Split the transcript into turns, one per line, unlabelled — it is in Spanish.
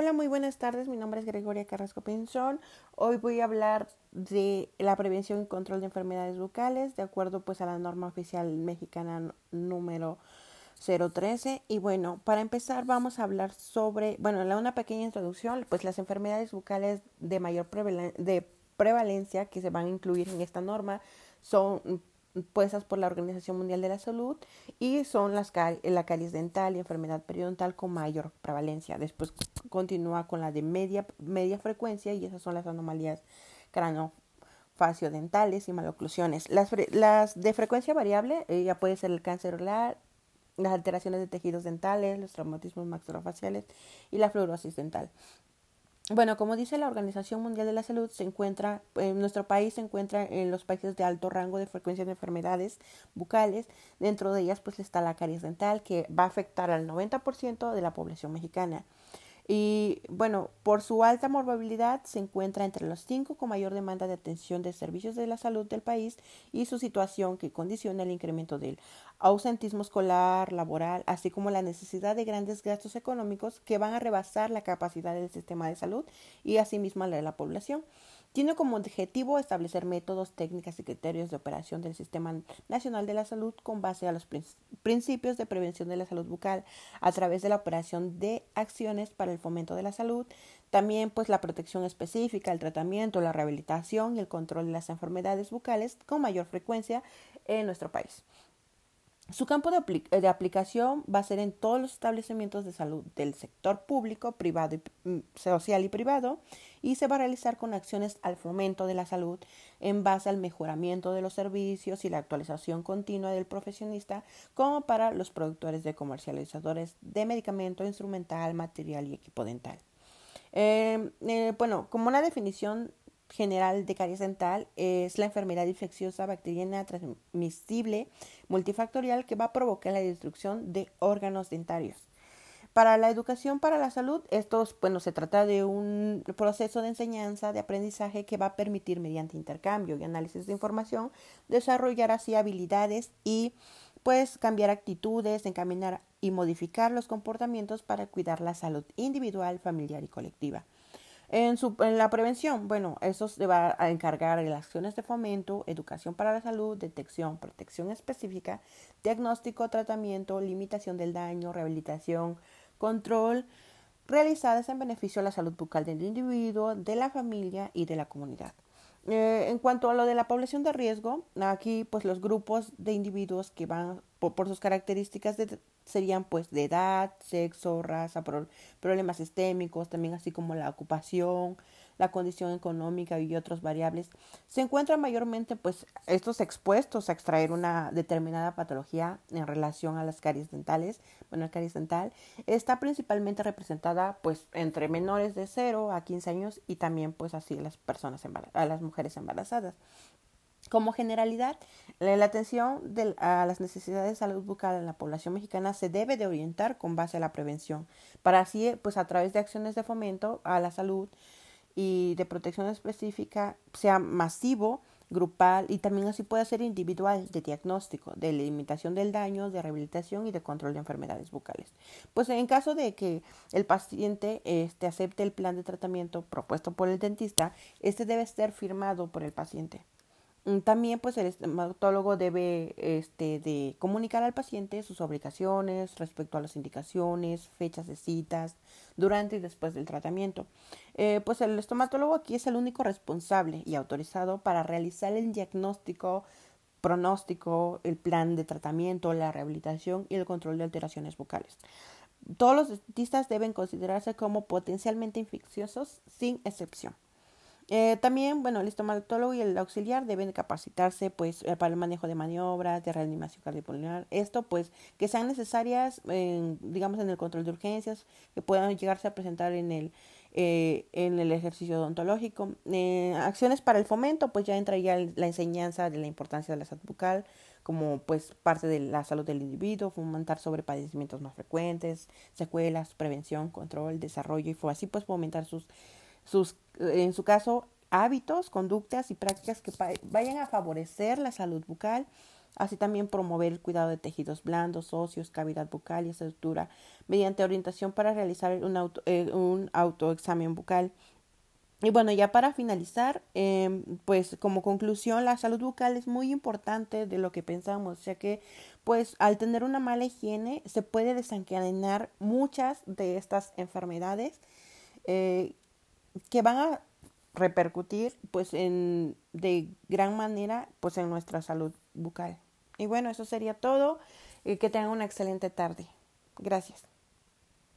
Hola, muy buenas tardes. Mi nombre es Gregoria Carrasco Pinzón. Hoy voy a hablar de la prevención y control de enfermedades bucales, de acuerdo pues a la norma oficial mexicana número 013. Y bueno, para empezar vamos a hablar sobre, bueno, una pequeña introducción, pues las enfermedades bucales de mayor prevalencia que se van a incluir en esta norma son puestas por la Organización Mundial de la Salud y son las la caries dental y enfermedad periodontal con mayor prevalencia. Después continúa con la de media, media frecuencia y esas son las anomalías dentales y maloclusiones. Las, las de frecuencia variable eh, ya puede ser el cáncer oral, las alteraciones de tejidos dentales, los traumatismos maxilofaciales y la fluorosis dental. Bueno, como dice la Organización Mundial de la Salud, se encuentra, en nuestro país se encuentra en los países de alto rango de frecuencia de enfermedades bucales. Dentro de ellas, pues está la caries dental, que va a afectar al 90% de la población mexicana. Y bueno, por su alta morbilidad se encuentra entre los cinco con mayor demanda de atención de servicios de la salud del país y su situación que condiciona el incremento del ausentismo escolar, laboral, así como la necesidad de grandes gastos económicos que van a rebasar la capacidad del sistema de salud y asimismo la de la población. Tiene como objetivo establecer métodos, técnicas y criterios de operación del Sistema Nacional de la Salud con base a los principios de prevención de la salud bucal a través de la operación de acciones para el fomento de la salud, también pues la protección específica, el tratamiento, la rehabilitación y el control de las enfermedades bucales con mayor frecuencia en nuestro país. Su campo de, aplicación va a ser en todos los establecimientos de salud del sector público, privado, y, mm, social y privado, y se va a realizar con acciones al fomento de la salud en base al mejoramiento de los servicios y la actualización continua del profesionista, como para los productores de comercializadores de medicamento, instrumental, material y equipo dental. Eh, eh, bueno, como una definición general de caries dental es la enfermedad infecciosa bacteriana transmisible multifactorial que va a provocar la destrucción de órganos dentarios. Para la educación para la salud, esto bueno, se trata de un proceso de enseñanza, de aprendizaje que va a permitir mediante intercambio y análisis de información desarrollar así habilidades y pues cambiar actitudes, encaminar y modificar los comportamientos para cuidar la salud individual, familiar y colectiva. En, su, en, la prevención, bueno, eso se va a encargar de las acciones de fomento, educación para la salud, detección, protección específica, diagnóstico, tratamiento, limitación del daño, rehabilitación, control, realizadas en beneficio de la salud bucal del individuo, de la familia y de la comunidad. Eh, en cuanto a lo de la población de riesgo, aquí pues los grupos de individuos que van por, sus características serían pues de edad, sexo, raza, problemas sistémicos, también así como la ocupación, la condición económica y otras variables, se encuentran mayormente pues estos expuestos a extraer una determinada patología en relación a las caries dentales. Bueno, la caries dental está principalmente representada pues entre menores de 0 a 15 años y también pues así las personas a las mujeres embarazadas. Como generalidad, la atención a las necesidades de salud bucal en la población mexicana se debe de orientar con base a la prevención, para así, pues a través de acciones de fomento a la salud y de protección específica, sea masivo, grupal y también así puede ser individual, de diagnóstico, de limitación del daño, de rehabilitación y de control de enfermedades bucales. Pues en caso de que el paciente este, acepte el plan de tratamiento propuesto por el dentista, este debe ser firmado por el paciente. Mm, también pues el estomatólogo debe este, de comunicar al paciente sus obligaciones respecto a las indicaciones, fechas de citas, durante y después del tratamiento. Eh, pues el estomatólogo aquí es el único responsable y autorizado para realizar el diagnóstico, pronóstico, el plan de tratamiento, la rehabilitación y el control de alteraciones bucales. Todos los dentistas deben considerarse como potencialmente infecciosos sin excepción. Eh, también, bueno, el estomatólogo y el auxiliar deben capacitarse pues eh, para el manejo de maniobras, de reanimación cardiopulmonar, esto pues que sean necesarias, digamos, en el control de urgencias, que puedan llegarse a presentar en el, eh, en el ejercicio odontológico. acciones para el fomento, pues ya entra ya la enseñanza de la importancia de la salud bucal, como pues parte de la salud del individuo, fomentar sobre padecimientos más frecuentes, secuelas, prevención, control, desarrollo y fue así pues fomentar sus sus, en su caso, hábitos, conductas y prácticas que vayan a favorecer la salud bucal Así también promover el cuidado de tejidos blandos, óseos, cavidad bucal y estructura mediante orientación para realizar un, auto, eh, un autoexamen bucal. Y bueno, ya para finalizar, eh, pues como conclusión, la salud bucal es muy importante de lo que pensamos, ya que pues al tener una mala higiene se puede desencadenar muchas de estas enfermedades eh, que van a repercutir pues en de gran manera pues en nuestra salud bucal. Y bueno, eso sería todo y que tengan una excelente tarde. Gracias.